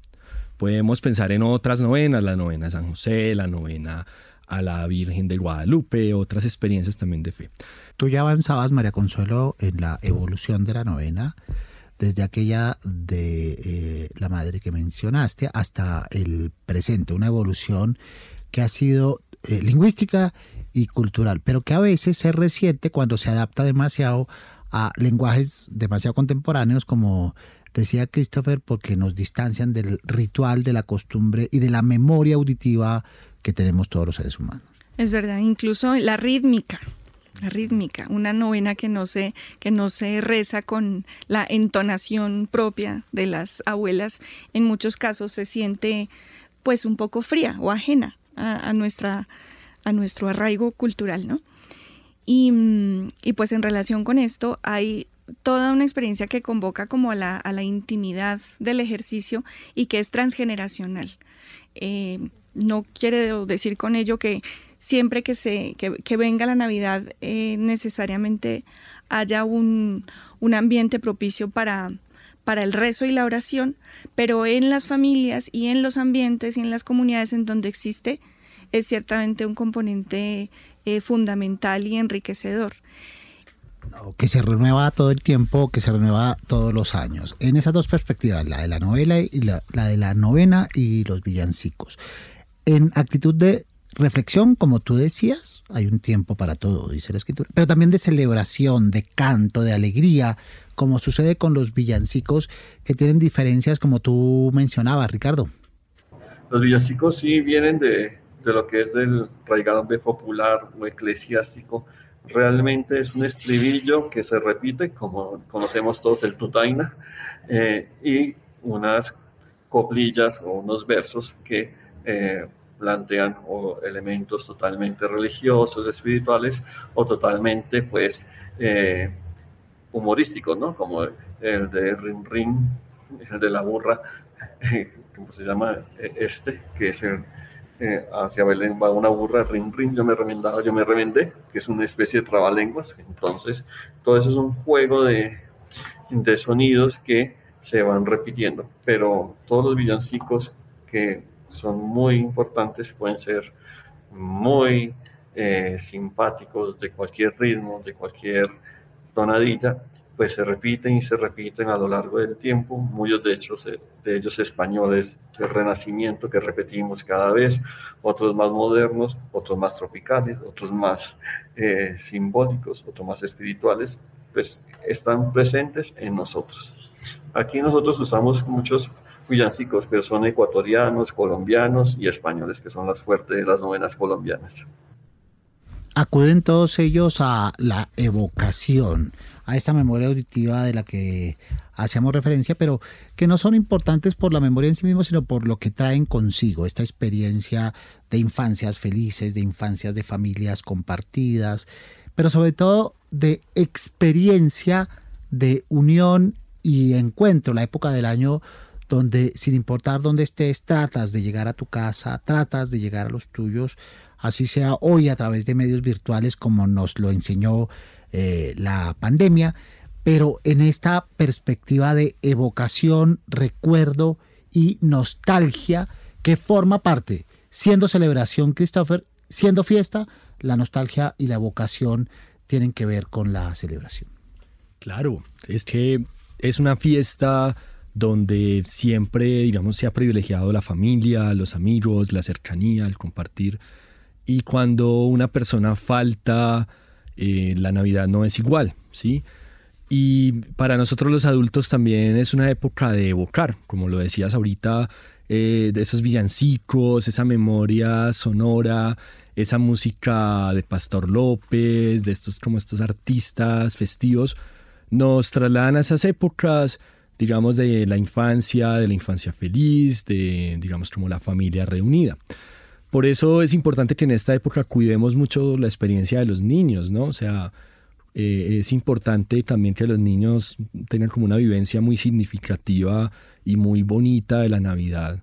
Podemos pensar en otras novenas, la novena de San José, la novena a la Virgen de Guadalupe, otras experiencias también de fe. Tú ya avanzabas, María Consuelo, en la evolución de la novena, desde aquella de eh, la madre que mencionaste hasta el presente, una evolución que ha sido eh, lingüística y cultural, pero que a veces se resiente cuando se adapta demasiado a lenguajes demasiado contemporáneos como decía Christopher, porque nos distancian del ritual, de la costumbre y de la memoria auditiva que tenemos todos los seres humanos. Es verdad, incluso la rítmica, rítmica, una novena que no se que no se reza con la entonación propia de las abuelas, en muchos casos se siente pues un poco fría o ajena a, nuestra a nuestro arraigo cultural, ¿no? Y, pues en relación con esto hay toda una experiencia que convoca como a la, a la intimidad del ejercicio y que es transgeneracional. Eh, no quiere decir con ello que siempre que, se, que, venga la Navidad eh, necesariamente haya un, un ambiente propicio para, para el rezo y la oración, pero en las familias y en los ambientes y en las comunidades en donde existe es ciertamente un componente eh, fundamental y enriquecedor. Que se renueva todo el tiempo, que se renueva todos los años. En esas dos perspectivas, la de la novela y la, la de la novena y los villancicos. En actitud de reflexión, como tú decías, hay un tiempo para todo, dice la escritura, pero también de celebración, de canto, de alegría, como sucede con los villancicos que tienen diferencias como tú mencionabas, Ricardo. Los villancicos sí vienen de, de lo que es del raigambe popular o eclesiástico. Realmente es un estribillo que se repite, como conocemos todos el tutaina, eh, y unas coplillas o unos versos que eh, plantean o elementos totalmente religiosos, espirituales o totalmente pues eh, humorísticos, ¿no? Como el de Rin Rin, el de la burra, ¿cómo se llama este? Que es el, eh, hacia Belén va una burra, Rin Rin, yo me remendaba, yo me remendé, que es una especie de trabalenguas. Entonces, todo eso es un juego de, de sonidos que se van repitiendo, pero todos los villancicos que son muy importantes, pueden ser muy eh, simpáticos de cualquier ritmo, de cualquier tonadilla, pues se repiten y se repiten a lo largo del tiempo, muchos de, hecho, de ellos españoles del Renacimiento que repetimos cada vez, otros más modernos, otros más tropicales, otros más eh, simbólicos, otros más espirituales, pues están presentes en nosotros. Aquí nosotros usamos muchos villancicos, pero son ecuatorianos, colombianos y españoles, que son las fuertes las novenas colombianas. Acuden todos ellos a la evocación, a esta memoria auditiva de la que hacíamos referencia, pero que no son importantes por la memoria en sí mismo, sino por lo que traen consigo, esta experiencia de infancias felices, de infancias de familias compartidas, pero sobre todo de experiencia de unión y encuentro, la época del año donde sin importar dónde estés, tratas de llegar a tu casa, tratas de llegar a los tuyos, así sea hoy a través de medios virtuales como nos lo enseñó eh, la pandemia, pero en esta perspectiva de evocación, recuerdo y nostalgia que forma parte, siendo celebración, Christopher, siendo fiesta, la nostalgia y la evocación tienen que ver con la celebración. Claro, es que es una fiesta donde siempre, digamos, se ha privilegiado la familia, los amigos, la cercanía, el compartir. Y cuando una persona falta, eh, la Navidad no es igual, ¿sí? Y para nosotros los adultos también es una época de evocar, como lo decías ahorita, eh, de esos villancicos, esa memoria sonora, esa música de Pastor López, de estos como estos artistas festivos, nos trasladan a esas épocas digamos, de la infancia, de la infancia feliz, de, digamos, como la familia reunida. Por eso es importante que en esta época cuidemos mucho la experiencia de los niños, ¿no? O sea, eh, es importante también que los niños tengan como una vivencia muy significativa y muy bonita de la Navidad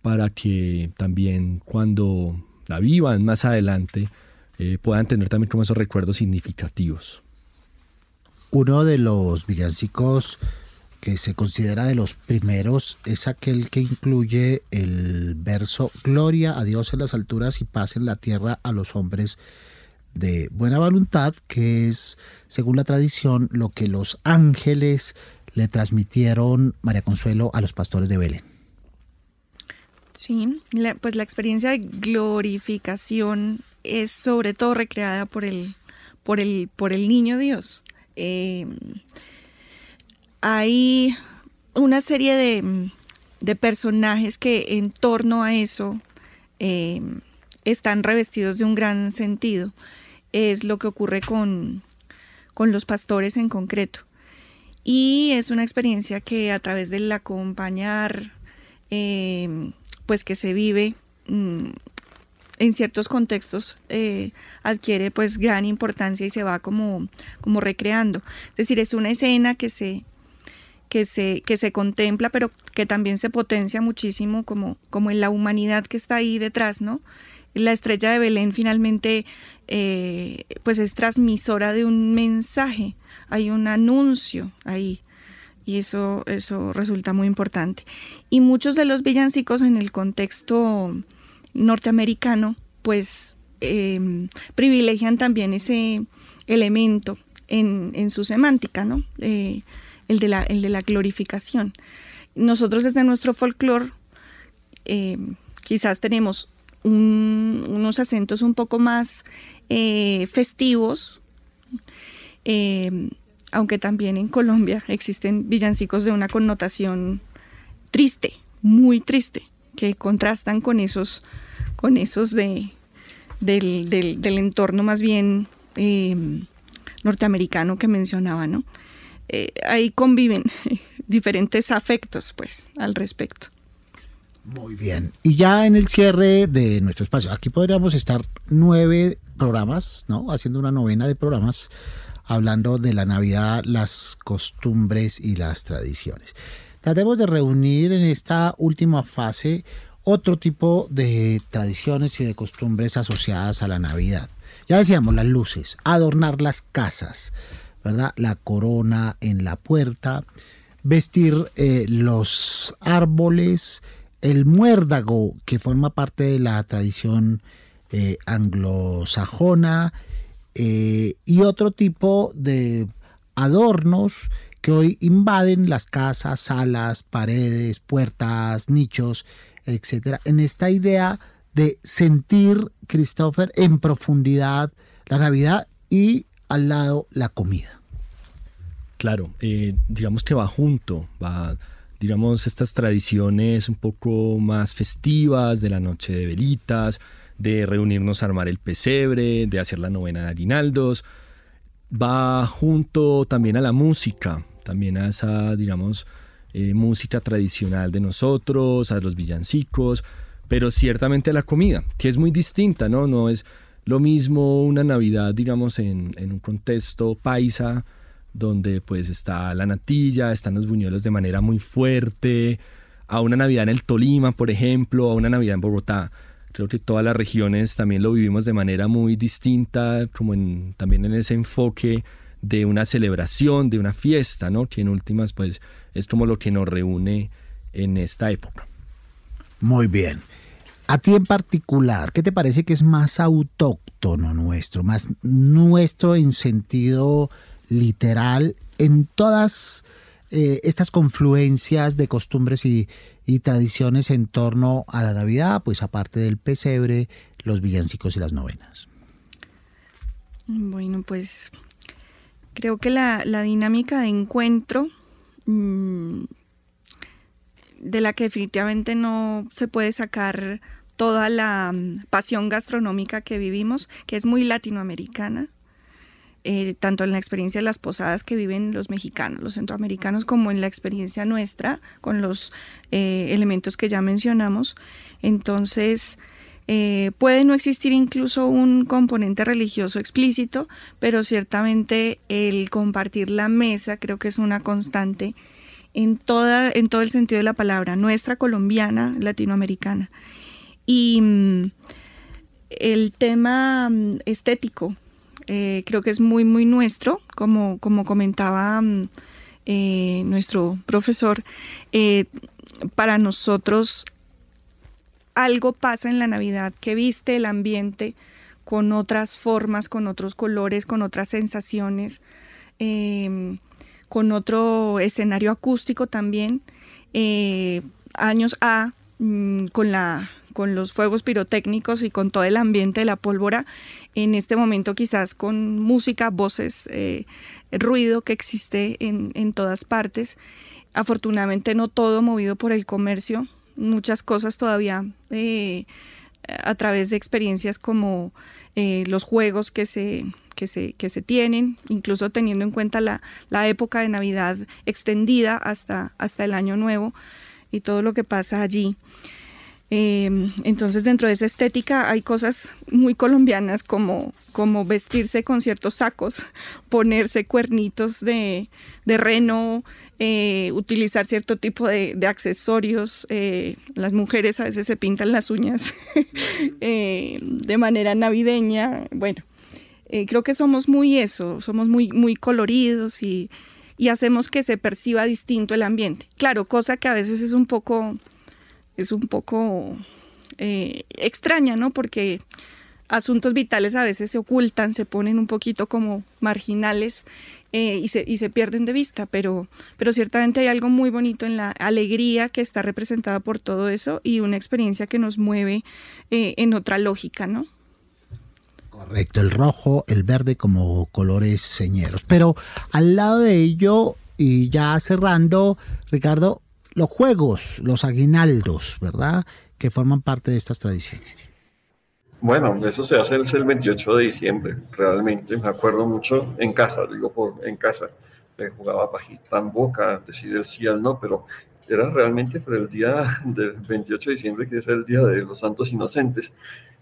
para que también cuando la vivan más adelante eh, puedan tener también como esos recuerdos significativos. Uno de los villancicos que se considera de los primeros, es aquel que incluye el verso Gloria a Dios en las alturas y paz en la tierra a los hombres de buena voluntad, que es, según la tradición, lo que los ángeles le transmitieron María Consuelo a los pastores de Belén. Sí, pues la experiencia de glorificación es sobre todo recreada por el, por el, por el niño Dios. Eh, hay una serie de, personajes que en torno a eso em, están revestidos de un gran sentido. Es lo que ocurre con, con los pastores en concreto. Y es una experiencia que a través del acompañar, eh, pues que se vive mm, en ciertos contextos, eh, adquiere pues gran importancia y se va como, como recreando. Es decir, es una escena que se, que se, que se contempla, pero que también se potencia muchísimo como, como en la humanidad que está ahí detrás, ¿no? La estrella de Belén finalmente eh, pues es transmisora de un mensaje, hay un anuncio ahí y eso, eso resulta muy importante. Y muchos de los villancicos en el contexto norteamericano pues em, privilegian también ese elemento en, su semántica, ¿no? Eh, el, de la, el de la glorificación. Nosotros desde nuestro folclore em, quizás tenemos unos acentos un poco más eh, festivos, eh, aunque también en Colombia existen villancicos de una connotación triste, muy triste, que contrastan con esos, con esos de, del, del, entorno más bien eh, norteamericano que mencionaba, ¿no? Ahí conviven diferentes afectos, pues, al respecto. Muy bien. Y ya en el cierre de nuestro espacio, aquí podríamos estar nueve programas, ¿no? Haciendo una novena de programas hablando de la Navidad, las costumbres y las tradiciones. Tratemos de reunir en esta última fase otro tipo de tradiciones y de costumbres asociadas a la Navidad. Ya decíamos, las luces, adornar las casas, ¿verdad? La corona en la puerta, vestir eh, los árboles, el muérdago, que forma parte de la tradición eh, anglosajona, eh, y otro tipo de adornos que hoy invaden las casas, salas, paredes, puertas, nichos, etc. En esta idea de sentir, Christopher, en profundidad la Navidad y al lado la comida. Claro, eh, digamos que va junto, va digamos, estas tradiciones un poco más festivas de la noche de velitas, de reunirnos a armar el pesebre, de hacer la novena de aguinaldos. Va junto también a la música, también a esa, digamos, eh, música tradicional de nosotros, a los villancicos, pero ciertamente a la comida, que es muy distinta, ¿no? No es lo mismo una Navidad, digamos, en, en un contexto paisa, donde pues está la natilla, están los buñuelos de manera muy fuerte, a una Navidad en el Tolima, por ejemplo, a una Navidad en Bogotá. Creo que todas las regiones también lo vivimos de manera muy distinta, como en, también en ese enfoque de una celebración, de una fiesta, ¿no? Que en últimas pues es como lo que nos reúne en esta época. Muy bien. A ti en particular, ¿qué te parece que es más autóctono nuestro, más nuestro en sentido literal en todas eh, estas confluencias de costumbres y, tradiciones en torno a la Navidad, pues aparte del pesebre, los villancicos y las novenas. Bueno, pues creo que la, dinámica de encuentro, mm, de la que definitivamente no se puede sacar toda la mm, pasión gastronómica que vivimos, que es muy latinoamericana, eh, tanto en la experiencia de las posadas que viven los mexicanos, los centroamericanos, como en la experiencia nuestra, con los eh, elementos que ya mencionamos. Entonces, eh, puede no existir incluso un componente religioso explícito, pero ciertamente el compartir la mesa creo que es una constante en, toda, en todo el sentido de la palabra, nuestra colombiana, latinoamericana. Y mm, el tema mm, estético, eh, creo que es muy, muy nuestro, como, como comentaba mm, eh, nuestro profesor. Eh, para nosotros algo pasa en la Navidad que viste el ambiente con otras formas, con otros colores, con otras sensaciones, em, con otro escenario acústico también. años A, con la con los fuegos pirotécnicos y con todo el ambiente de la pólvora, en este momento quizás con música, voces, eh, ruido que existe en, todas partes. Afortunadamente no todo movido por el comercio, muchas cosas todavía eh, a través de experiencias como eh, los juegos que se, que, se, que se tienen, incluso teniendo en cuenta la, la época de Navidad extendida hasta, hasta el Año Nuevo y todo lo que pasa allí. Em, entonces dentro de esa estética hay cosas muy colombianas como, como vestirse con ciertos sacos, ponerse cuernitos de, reno, eh, utilizar cierto tipo de, accesorios. Eh, las mujeres a veces se pintan las uñas eh, de manera navideña. Bueno, creo que somos muy eso, somos muy, muy coloridos y, y hacemos que se perciba distinto el ambiente. Claro, cosa que a veces es un poco es un poco eh, extraña, ¿no? Porque asuntos vitales a veces se ocultan, se ponen un poquito como marginales eh, y, se, y, se, pierden de vista, pero, pero ciertamente hay algo muy bonito en la alegría que está representada por todo eso y una experiencia que nos mueve eh, en otra lógica, ¿no? Correcto, el rojo, el verde como colores señeros. Pero al lado de ello, y ya cerrando, Ricardo, los juegos, los aguinaldos, ¿verdad? Que forman parte de estas tradiciones. Bueno, eso se hace el 28 de diciembre, realmente. Me acuerdo mucho en casa, digo por en casa. Me jugaba pajita en boca, decir el sí al no, pero era realmente por el día del 28 de diciembre, que es el día de los santos inocentes.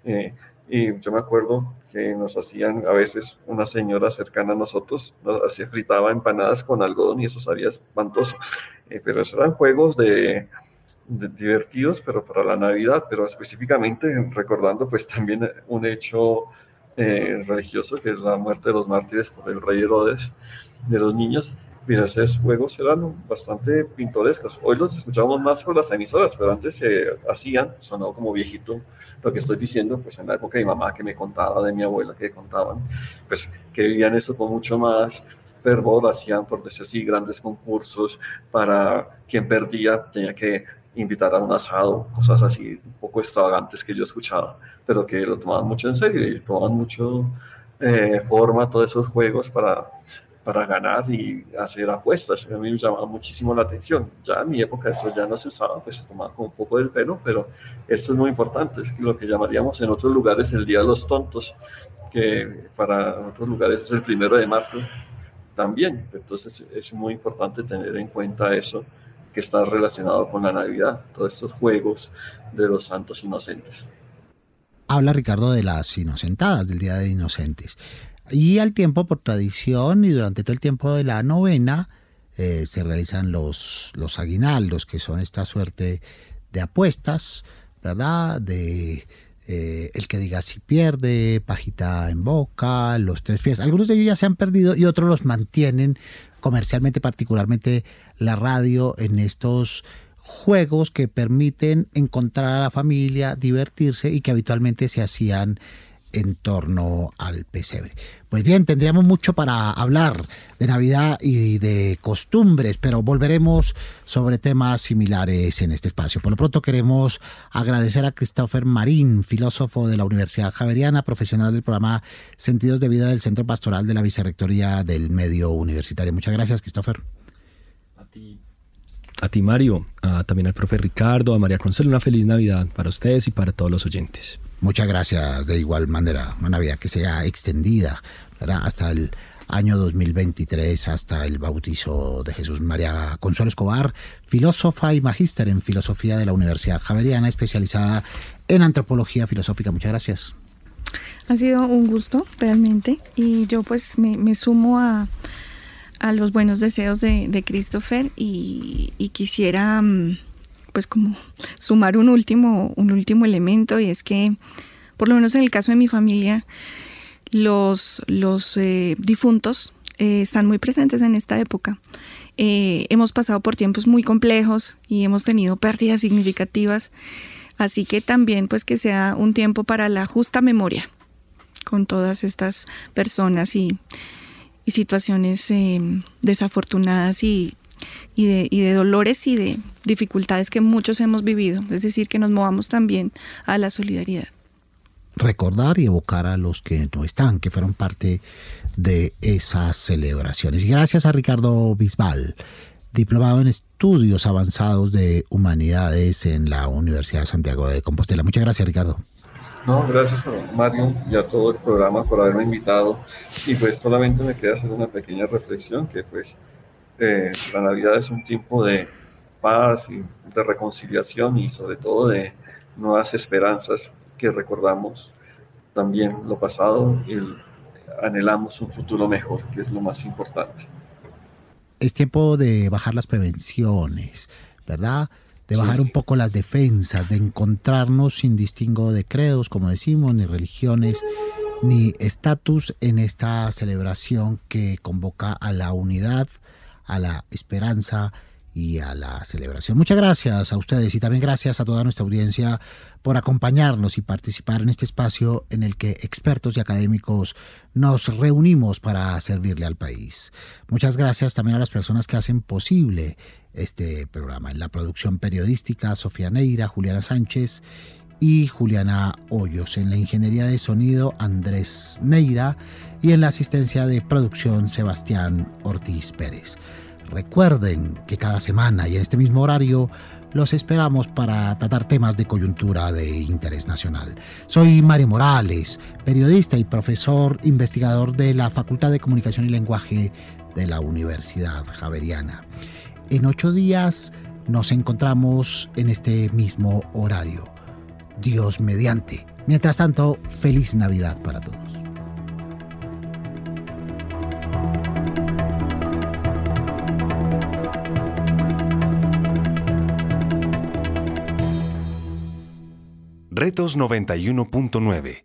Eh, y yo me acuerdo que nos hacían a veces una señora cercana a nosotros, nos hacía fritaba empanadas con algodón y eso sabía espantoso. Eh, pero esos eran juegos de, divertidos, pero para la Navidad, pero específicamente recordando pues también un hecho eh, religioso que es la muerte de los mártires por el rey Herodes de los niños. Mira, esos juegos eran bastante pintorescos. Hoy los escuchamos más por las emisoras, pero antes se hacían, sonó como viejito lo que estoy diciendo, pues en la época de mi mamá que me contaba, de mi abuela que contaban, pues que vivían eso con mucho más fervor, hacían, por decir así, grandes concursos para quien perdía tenía que invitar a un asado, cosas así un poco extravagantes que yo escuchaba, pero que lo tomaban mucho en serio y tomaban mucho eh, forma todos esos juegos para para ganar y hacer apuestas. A mí me llamaba muchísimo la atención. Ya en mi época eso ya no se usaba, pues se tomaba con un poco del pelo, pero esto es muy importante, es lo que llamaríamos en otros lugares el Día de los Tontos, que para otros lugares es el primero de marzo también. Entonces es muy importante tener en cuenta eso que está relacionado con la Navidad, todos estos juegos de los santos inocentes. Habla Ricardo de las inocentadas, del Día de Inocentes. Y al tiempo, por tradición y durante todo el tiempo de la novena, eh, se realizan los, los aguinaldos, que son esta suerte de apuestas, ¿verdad? De eh, el que diga si pierde, pajita en boca, los tres pies. Algunos de ellos ya se han perdido y otros los mantienen comercialmente, particularmente la radio, en estos juegos que permiten encontrar a la familia, divertirse y que habitualmente se hacían en torno al pesebre. Pues bien, tendríamos mucho para hablar de Navidad y de costumbres, pero volveremos sobre temas similares en este espacio. Por lo pronto queremos agradecer a Christopher Marín, filósofo de la Universidad Javeriana, profesional del programa Sentidos de Vida del Centro Pastoral de la Vicerrectoría del Medio Universitario. Muchas gracias, Christopher. A ti. A ti, Mario, también al profe Ricardo, a María Consuelo, una feliz Navidad para ustedes y para todos los oyentes. Muchas gracias de igual manera. Una Navidad que sea extendida hasta el año 2023, hasta el bautizo de Jesús. María Consuelo Escobar, filósofa y magíster en filosofía de la Universidad Javeriana, especializada en antropología filosófica. Muchas gracias. Ha sido un gusto realmente y yo pues me, sumo a, los buenos deseos de, Christopher y, y quisiera mm, pues como sumar un último, un último elemento y es que, por lo menos en el caso de mi familia, los, los eh, difuntos eh, están muy presentes en esta época. Eh, hemos pasado por tiempos muy complejos y hemos tenido pérdidas significativas, así que también pues que sea un tiempo para la justa memoria con todas estas personas y, situaciones desafortunadas y y de, y de dolores y de dificultades que muchos hemos vivido, es decir, que nos movamos también a la solidaridad. Recordar y evocar a los que no están, que fueron parte de esas celebraciones. Gracias a Ricardo Bisbal, diplomado en estudios avanzados de humanidades en la Universidad de Santiago de Compostela. Muchas gracias, Ricardo. No, gracias a Mario y a todo el programa por haberme invitado. Y pues solamente me queda hacer una pequeña reflexión que pues eh, la Navidad es un tiempo de paz y de reconciliación y sobre todo de nuevas esperanzas que recordamos también lo pasado y anhelamos un futuro mejor, que es lo más importante. Es tiempo de bajar las prevenciones, ¿verdad? De bajar un poco las defensas, de encontrarnos sin distingo de credos, como decimos, ni religiones, ni estatus en esta celebración que convoca a la unidad, a la esperanza y a la celebración. Muchas gracias a ustedes y también gracias a toda nuestra audiencia por acompañarnos y participar en este espacio en el que expertos y académicos nos reunimos para servirle al país. Muchas gracias también a las personas que hacen posible este programa. En la producción periodística, Sofía Neira, Juliana Sánchez y Juliana Hoyos. En la ingeniería de sonido, Andrés Neira. Y en la asistencia de producción, Sebastián Ortiz Pérez. Recuerden que cada semana y en este mismo horario los esperamos para tratar temas de coyuntura de interés nacional. Soy Mario Morales, periodista y profesor investigador de la Facultad de Comunicación y Lenguaje de la Universidad Javeriana. En ocho días nos encontramos en este mismo horario. Dios mediante. Mientras tanto, feliz Navidad para todos. Retos 91.9